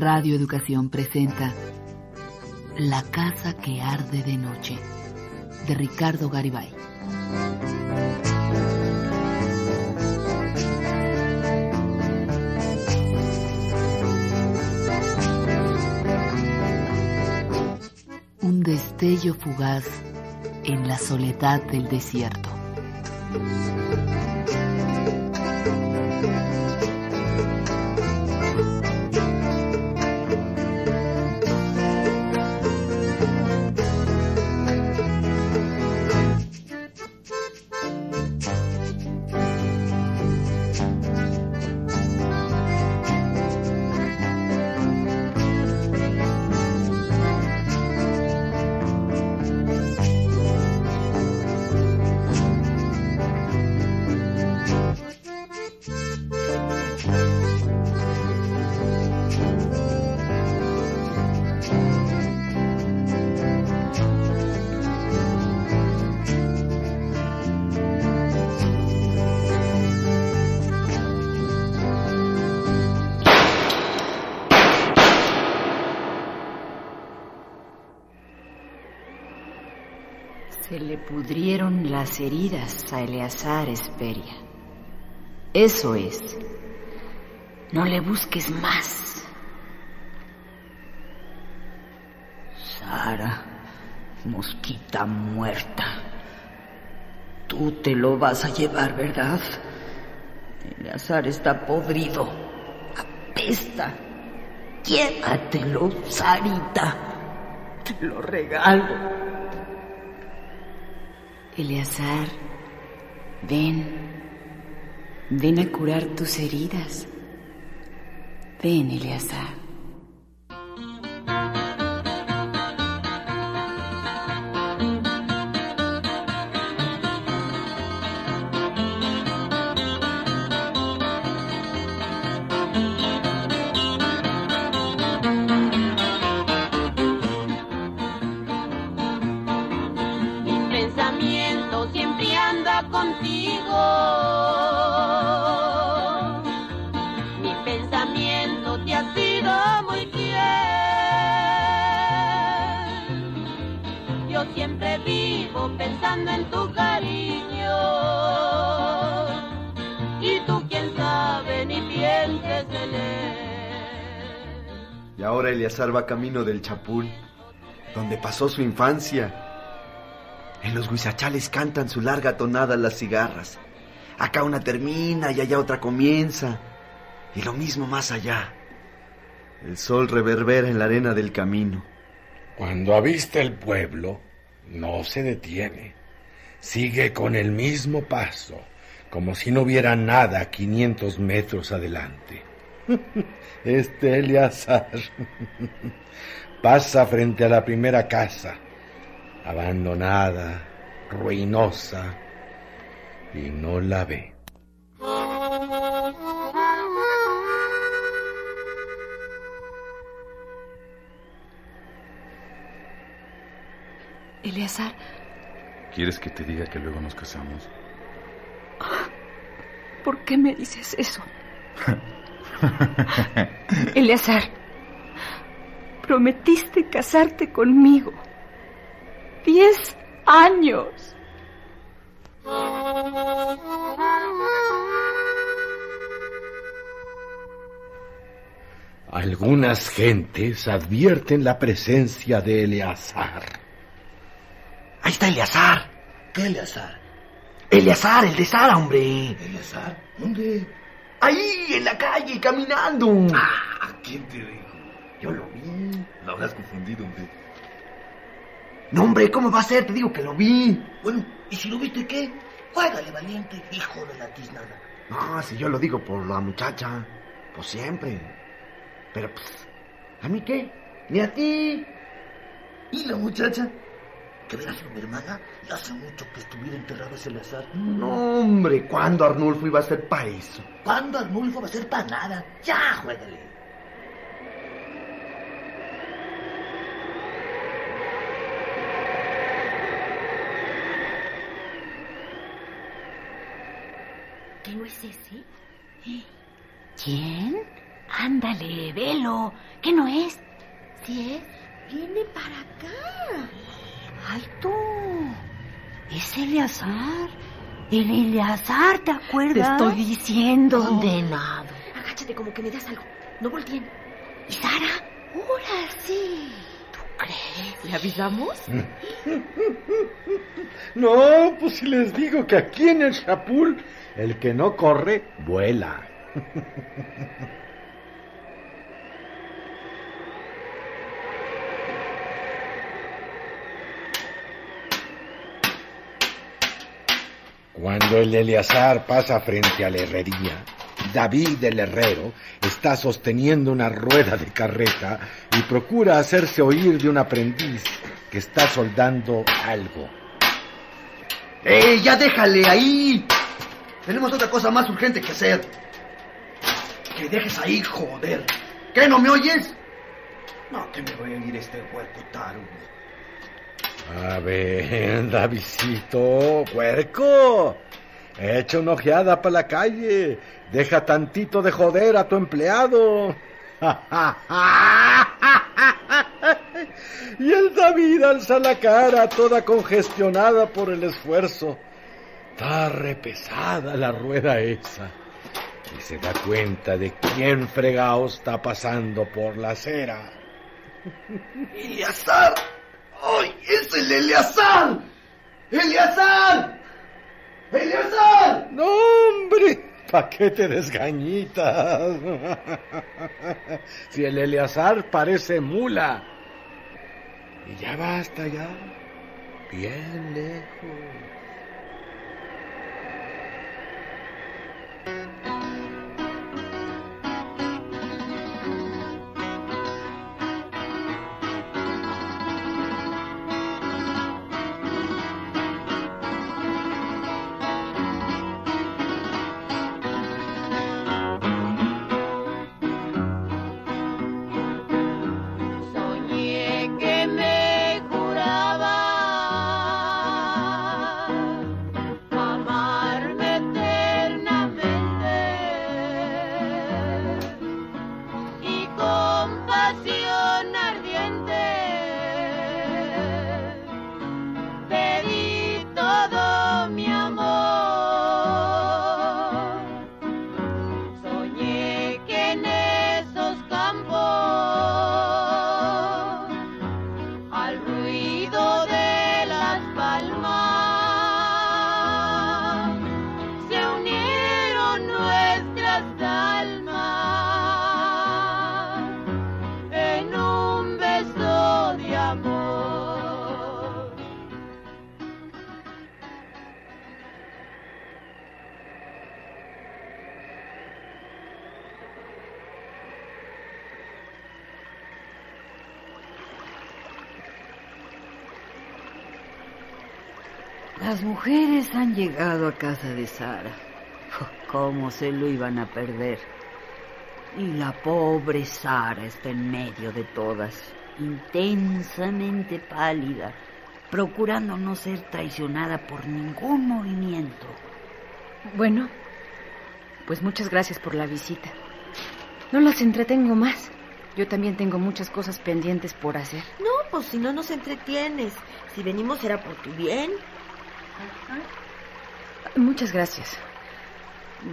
Radio Educación presenta La casa que arde de noche, de Ricardo Garibay. Fugaz en la soledad del desierto. Se le pudrieron las heridas a Eleazar Esperia. Eso es. No le busques más. Sara, mosquita muerta. Tú te lo vas a llevar, ¿verdad? Eleazar está podrido. Apesta. Llévatelo, Sarita. Te lo regalo. Eleazar, ven. Ven a curar tus heridas. Ven, Eleazar. Ahora Eleazar va camino del Chapul, donde pasó su infancia. En los guisachales cantan su larga tonada las cigarras. Acá una termina y allá otra comienza. Y lo mismo más allá. El sol reverbera en la arena del camino. Cuando avista el pueblo, no se detiene. Sigue con el mismo paso, como si no hubiera nada a 500 metros adelante. Este Eleazar pasa frente a la primera casa, abandonada, ruinosa, y no la ve. Eleazar, ¿Quieres que te diga que luego nos casamos? ¿por qué me dices eso? Eleazar, prometiste casarte conmigo. Diez años. Algunas gentes advierten la presencia de Eleazar. Ahí está Eleazar. ¿Qué Eleazar? Eleazar, el de Sara, hombre. ¿Eleazar? ¿Dónde? Ahí, en la calle, caminando. Ah, ¿quién te dijo? Yo lo vi. Lo habrás confundido, hombre. No, hombre, ¿cómo va a ser? Te digo que lo vi. Bueno, ¿y si lo viste qué? Juégale, valiente, hijo de la tiznada. No, si yo lo digo por la muchacha. Pues siempre. Pero, pues, ¿a mí qué? Ni a ti. ¿Y la muchacha? Que hubiera sido mi hermana, y hace mucho que estuviera enterrado ese Eleazar. No, hombre, ¿cuándo Arnulfo iba a ser para eso? ¿Cuándo Arnulfo va a ser para nada? Ya, juégale. ¿Qué no es ese? ¿Quién? Ándale, velo. ¿Qué no es? ¿Sí es? Viene para acá. ¡Ay, tú! Es Eleazar. El Eleazar, ¿te acuerdas? Te estoy diciendo. Condenado. Agáchate como que me das algo. No volteen. ¿Y Sara? Ahora sí. ¿Tú crees? ¿Le avisamos? No, pues si les digo que aquí en el Chapul, el que no corre, vuela. Cuando el Eleazar pasa frente a la herrería, David el herrero está sosteniendo una rueda de carreta y procura hacerse oír de un aprendiz que está soldando algo. ¡Eh, ya déjale ahí! Tenemos otra cosa más urgente que hacer. Que dejes ahí, joder. ¿Qué, no me oyes? No, que me voy a oír este huerco tarugo. A ver, Davidcito, puerco. Echa una ojeada para la calle. Deja tantito de joder a tu empleado. y el David alza la cara toda congestionada por el esfuerzo. Está repesada la rueda esa. Y se da cuenta de quién fregao está pasando por la acera. ¡Eleazar! ¡Ay, es el Eleazar! ¡Eleazar! ¡Eleazar! ¡No, hombre! ¿Pa' qué te desgañitas? si el Eleazar parece mula. Y ya hasta allá, bien lejos. Las mujeres han llegado a casa de Sara. ¿Cómo se lo iban a perder? Y la pobre Sara está en medio de todas, intensamente pálida, procurando no ser traicionada por ningún movimiento. Bueno, pues muchas gracias por la visita. No las entretengo más. Yo también tengo muchas cosas pendientes por hacer. No, pues si no nos entretienes. Si venimos será por tu bien. Muchas gracias.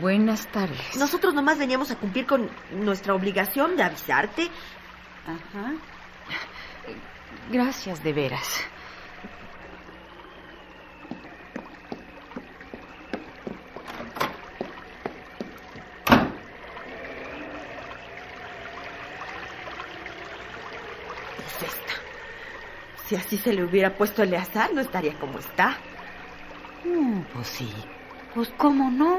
Buenas tardes. Nosotros nomás veníamos a cumplir con nuestra obligación de avisarte. Ajá. Gracias de veras. Es esta. Si así se le hubiera puesto Eleazar, no estaría como está. Mm, pues sí. Pues cómo no.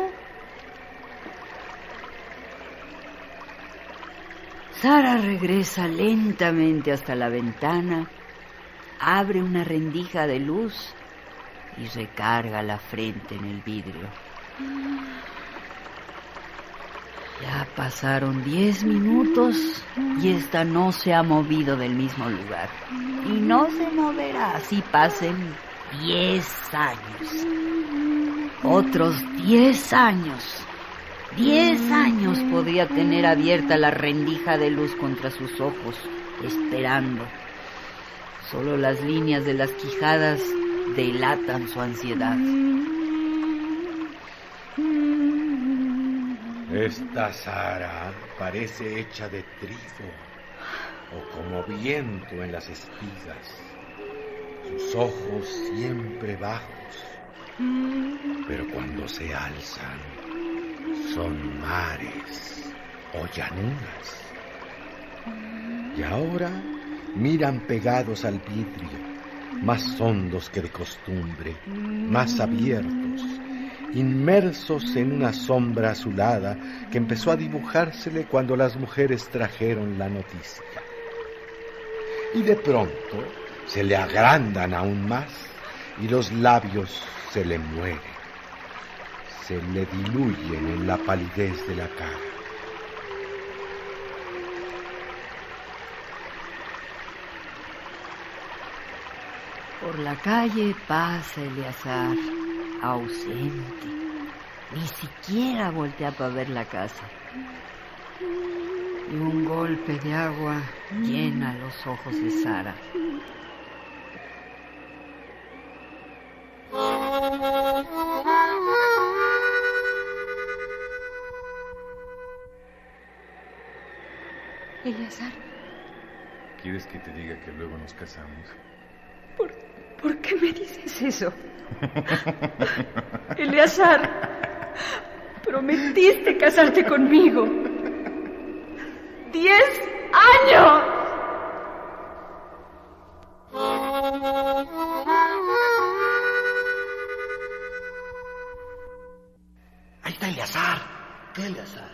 Sara regresa lentamente hasta la ventana abre una rendija de luz y recarga la frente en el vidrio. Ya pasaron diez minutos y esta no se ha movido del mismo lugar. Y no se moverá así pasen diez años. Otros diez años. Diez años podría tener abierta la rendija de luz contra sus ojos, esperando. Solo las líneas de las quijadas delatan su ansiedad. Esta Sara parece hecha de trigo o como viento en las espigas. Sus ojos siempre bajos, pero cuando se alzan son mares o llanuras. Y ahora miran pegados al vidrio, más hondos que de costumbre, más abiertos inmersos en una sombra azulada que empezó a dibujársele cuando las mujeres trajeron la noticia. Y de pronto se le agrandan aún más y los labios se le mueren, se le diluyen en la palidez de la cara. Por la calle pasa Eleazar ausente. Ni siquiera voltea para ver la casa. Y un golpe de agua llena los ojos de Sara. Eleazar, ¿Quieres que te diga que luego nos casamos? ¿por, ¿por qué me dices eso? Eleazar, prometiste casarte conmigo. ¡Diez años! ¿Qué Eleazar?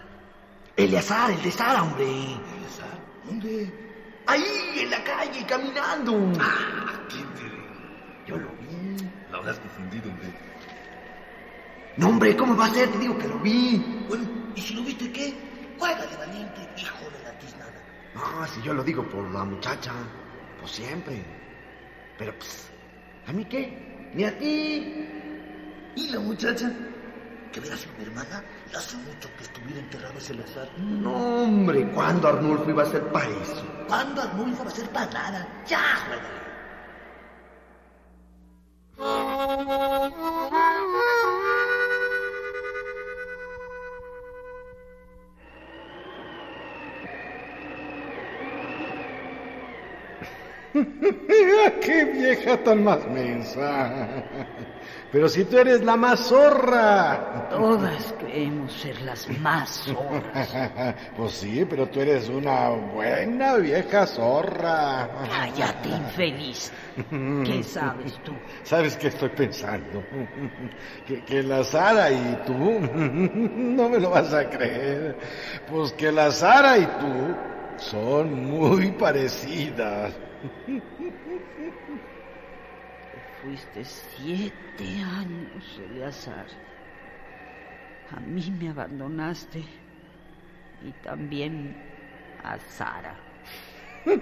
Eleazar, el de Sara, hombre. ¿Eleazar? ¿Dónde? Ahí, en la calle, caminando. Ah, ¿quién te Yo lo vi. La habrás confundido, hombre. No, hombre, ¿cómo va a ser? Te digo que lo vi. Bueno, ¿y si lo viste qué? Juégale, valiente, hijo de la tiznada. No, si yo lo digo por la muchacha. Pues siempre. Pero, pues, ¿a mí qué? Ni a ti. ¿Y la muchacha? ¿Que verás mi hermana? Hace mucho que estuviera enterrado ese Lazar. No, hombre, ¿cuándo Arnulfo iba a ser para eso? ¿Cuándo Arnulfo va a ser para nada? Ya, juégale. ¡Qué vieja tan más mensa! Pero si tú eres la más zorra. Todas creemos ser las más zorras. Pues sí, pero tú eres una buena vieja zorra. Cállate, infeliz. ¿Qué sabes tú? ¿Sabes qué estoy pensando? Que, que la Sara y tú, no me lo vas a creer, pues que la Sara y tú son muy parecidas. Fuiste siete años, Eleazar. A mí me abandonaste. Y también a Sara.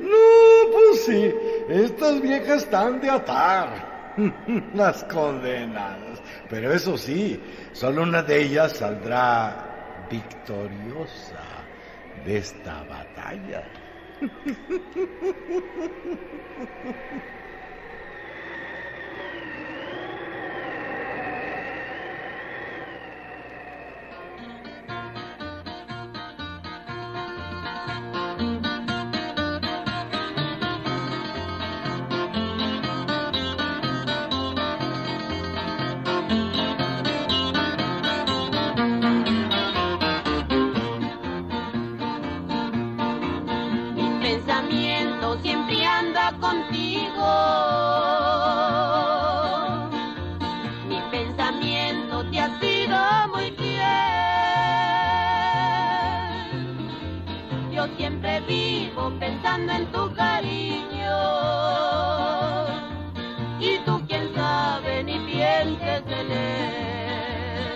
No, pues sí, estas viejas están de atar. Las condenadas. Pero eso sí, solo una de ellas saldrá victoriosa de esta batalla. siempre vivo pensando en tu cariño. Y tú quién sabe ni pienses en él.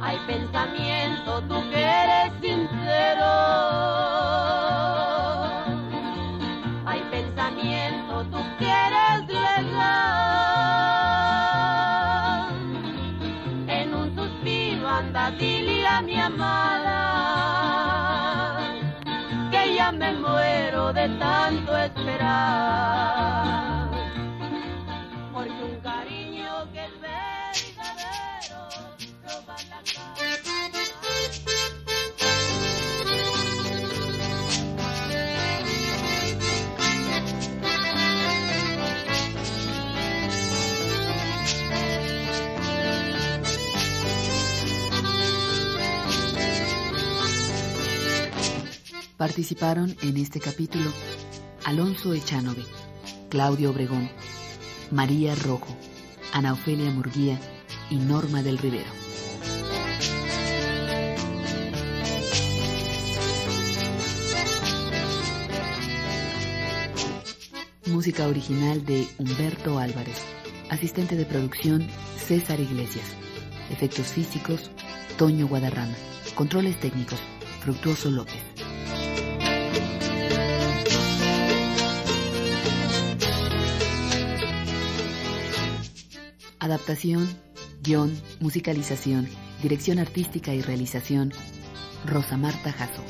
Hay pensamiento, tú que eres sincero. Hay pensamiento, tú que eres. En un suspiro anda, mi amada me muero de tanto esperar. Participaron en este capítulo Alonso Echanove, Claudio Obregón, María Rojo, Ana Ofelia Murguía y Norma del Rivero. Música original de Humberto Álvarez. Asistente de producción César Iglesias. Efectos físicos Toño Guadarrama. Controles técnicos Fructuoso López. Adaptación, guion, musicalización, dirección artística y realización, Rosa Marta Jasso.